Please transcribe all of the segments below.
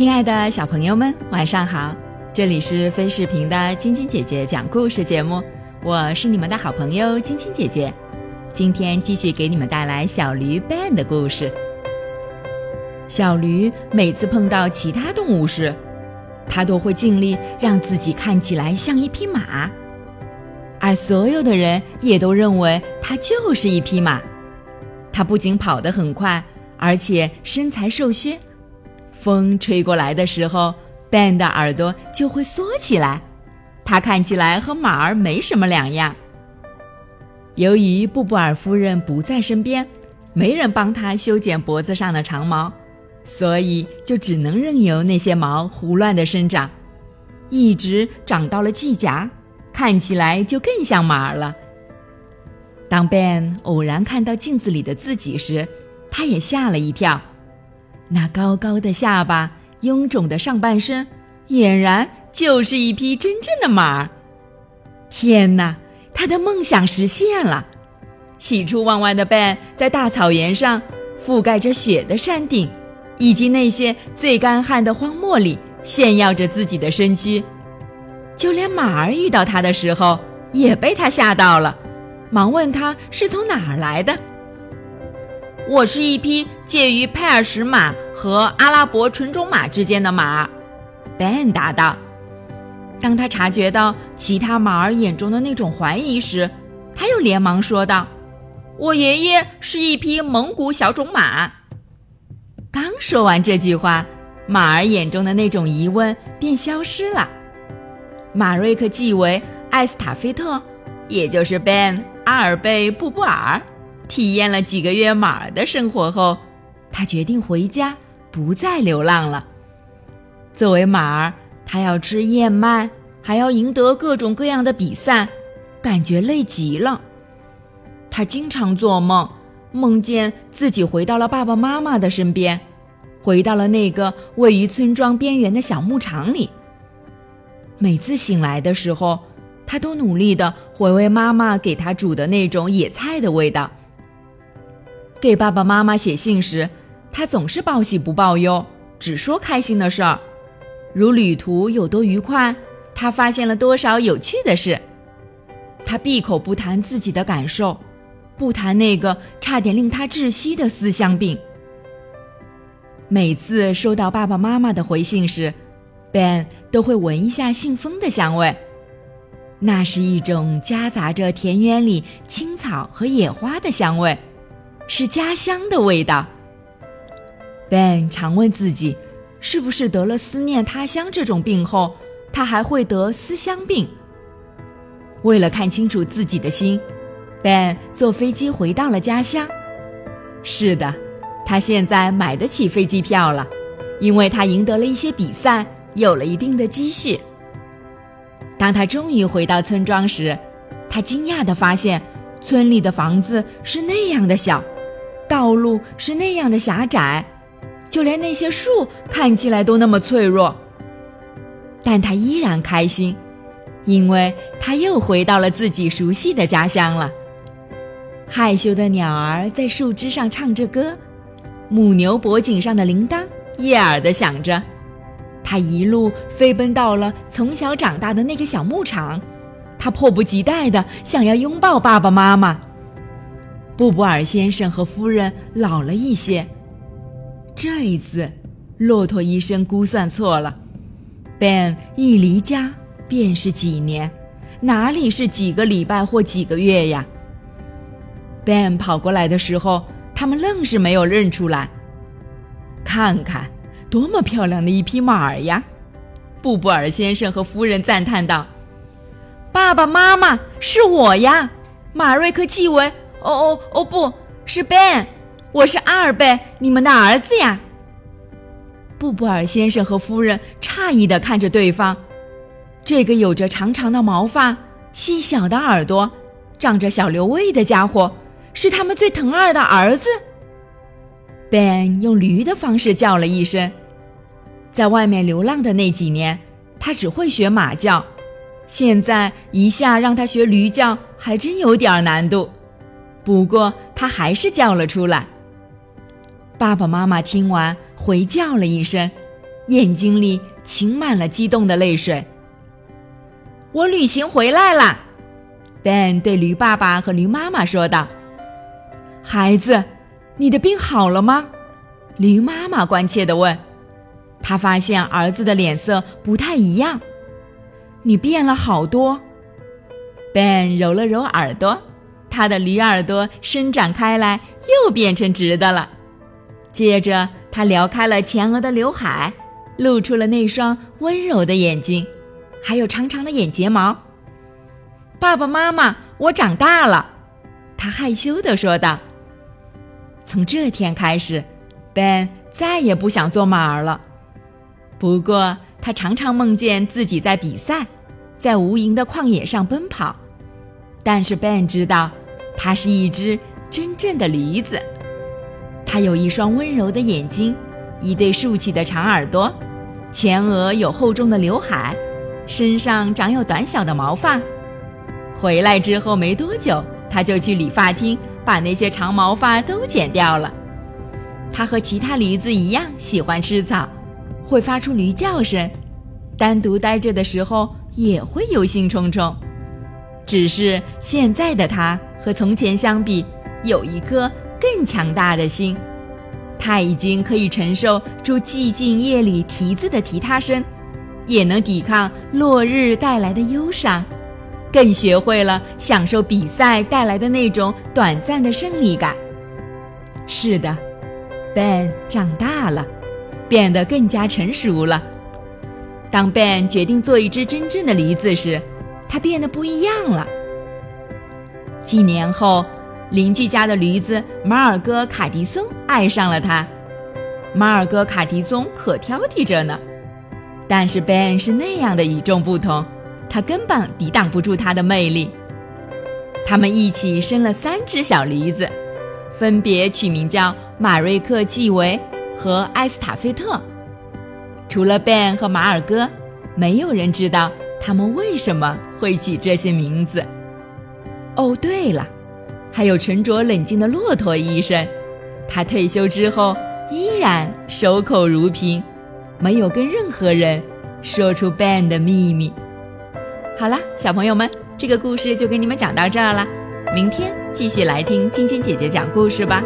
亲爱的小朋友们，晚上好！这里是飞视频的晶晶姐姐讲故事节目，我是你们的好朋友晶晶姐姐。今天继续给你们带来小驴 Ben 的故事。小驴每次碰到其他动物时，它都会尽力让自己看起来像一匹马，而所有的人也都认为它就是一匹马。它不仅跑得很快，而且身材瘦削。风吹过来的时候，Ben 的耳朵就会缩起来，他看起来和马儿没什么两样。由于布布尔夫人不在身边，没人帮他修剪脖子上的长毛，所以就只能任由那些毛胡乱的生长，一直长到了季甲，看起来就更像马儿了。当 Ben 偶然看到镜子里的自己时，他也吓了一跳。那高高的下巴、臃肿的上半身，俨然就是一匹真正的马儿。天哪，他的梦想实现了！喜出望外的 Ben 在大草原上、覆盖着雪的山顶，以及那些最干旱的荒漠里炫耀着自己的身躯。就连马儿遇到他的时候，也被他吓到了，忙问他是从哪儿来的。我是一匹介于派尔什马和阿拉伯纯种马之间的马，Ben 答道。当他察觉到其他马儿眼中的那种怀疑时，他又连忙说道：“我爷爷是一匹蒙古小种马。”刚说完这句话，马儿眼中的那种疑问便消失了。马瑞克·即为·艾斯塔菲特，也就是 Ben 阿尔贝·布布尔。体验了几个月马儿的生活后，他决定回家，不再流浪了。作为马儿，他要吃燕麦，还要赢得各种各样的比赛，感觉累极了。他经常做梦，梦见自己回到了爸爸妈妈的身边，回到了那个位于村庄边缘的小牧场里。每次醒来的时候，他都努力的回味妈妈给他煮的那种野菜的味道。给爸爸妈妈写信时，他总是报喜不报忧，只说开心的事儿，如旅途有多愉快，他发现了多少有趣的事。他闭口不谈自己的感受，不谈那个差点令他窒息的思乡病。每次收到爸爸妈妈的回信时，Ben 都会闻一下信封的香味，那是一种夹杂着田园里青草和野花的香味。是家乡的味道。Ben 常问自己，是不是得了思念他乡这种病后，他还会得思乡病？为了看清楚自己的心，Ben 坐飞机回到了家乡。是的，他现在买得起飞机票了，因为他赢得了一些比赛，有了一定的积蓄。当他终于回到村庄时，他惊讶地发现，村里的房子是那样的小。道路是那样的狭窄，就连那些树看起来都那么脆弱。但他依然开心，因为他又回到了自己熟悉的家乡了。害羞的鸟儿在树枝上唱着歌，母牛脖颈上的铃铛悦耳地响着。他一路飞奔到了从小长大的那个小牧场，他迫不及待地想要拥抱爸爸妈妈。布布尔先生和夫人老了一些。这一次，骆驼医生估算错了。Ben 一离家便是几年，哪里是几个礼拜或几个月呀？Ben 跑过来的时候，他们愣是没有认出来。看看，多么漂亮的一匹马儿呀！布布尔先生和夫人赞叹道：“爸爸妈妈，是我呀，马瑞克·季维。”哦哦哦！不是 Ben，我是阿尔贝，你们的儿子呀。布布尔先生和夫人诧异的看着对方，这个有着长长的毛发、细小的耳朵、长着小瘤胃的家伙，是他们最疼爱的儿子。Ben 用驴的方式叫了一声，在外面流浪的那几年，他只会学马叫，现在一下让他学驴叫，还真有点难度。不过他还是叫了出来。爸爸妈妈听完，回叫了一声，眼睛里噙满了激动的泪水。我旅行回来啦！Ben 对驴爸爸和驴妈妈说道：“孩子，你的病好了吗？”驴妈妈关切地问。他发现儿子的脸色不太一样，你变了好多。Ben 揉了揉耳朵，他的驴耳朵伸展开来，又变成直的了。接着，他撩开了前额的刘海，露出了那双温柔的眼睛，还有长长的眼睫毛。爸爸妈妈，我长大了，他害羞地说道。从这天开始，Ben 再也不想做马儿了。不过，他常常梦见自己在比赛，在无垠的旷野上奔跑。但是 Ben 知道，它是一只真正的驴子。它有一双温柔的眼睛，一对竖起的长耳朵，前额有厚重的刘海，身上长有短小的毛发。回来之后没多久，他就去理发厅把那些长毛发都剪掉了。他和其他驴子一样喜欢吃草。会发出驴叫声，单独待着的时候也会忧心忡忡。只是现在的他和从前相比，有一颗更强大的心。他已经可以承受住寂静夜里蹄子的踢踏声，也能抵抗落日带来的忧伤，更学会了享受比赛带来的那种短暂的胜利感。是的，Ben 长大了。变得更加成熟了。当 Ben 决定做一只真正的驴子时，他变得不一样了。几年后，邻居家的驴子马尔戈卡迪松爱上了他。马尔戈卡迪松可挑剔着呢，但是 Ben 是那样的与众不同，他根本抵挡不住他的魅力。他们一起生了三只小驴子，分别取名叫马瑞克、季维。和埃斯塔菲特，除了 Ben 和马尔戈，没有人知道他们为什么会起这些名字。哦，对了，还有沉着冷静的骆驼医生，他退休之后依然守口如瓶，没有跟任何人说出 Ben 的秘密。好了，小朋友们，这个故事就给你们讲到这儿了，明天继续来听晶晶姐姐讲故事吧。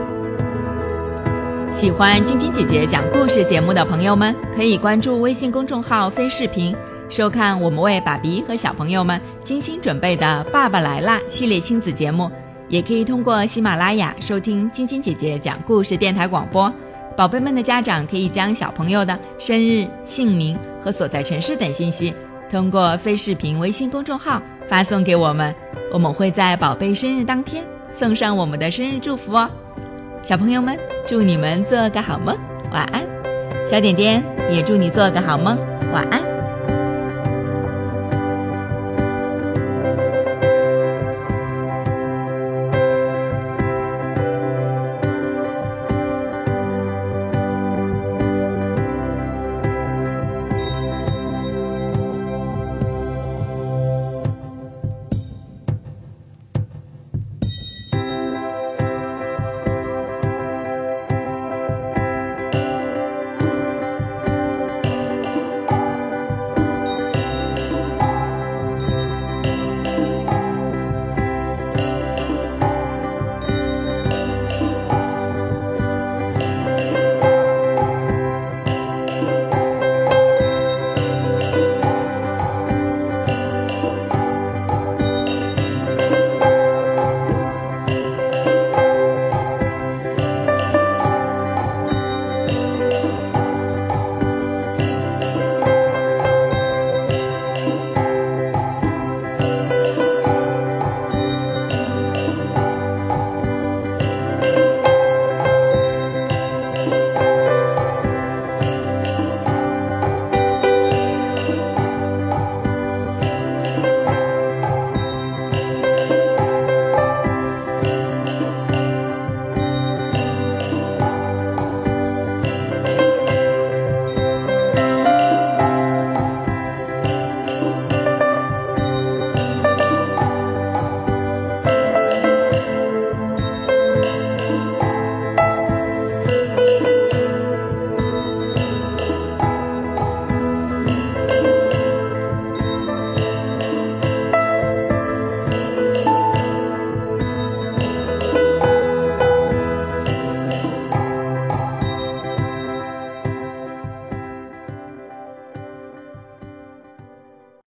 喜欢晶晶姐姐讲故事节目的朋友们，可以关注微信公众号“飞视频”，收看我们为爸比和小朋友们精心准备的《爸爸来啦》系列亲子节目。也可以通过喜马拉雅收听晶晶姐姐讲故事电台广播。宝贝们的家长可以将小朋友的生日、姓名和所在城市等信息，通过非视频微信公众号发送给我们，我们会在宝贝生日当天送上我们的生日祝福哦。小朋友们，祝你们做个好梦，晚安。小点点也祝你做个好梦，晚安。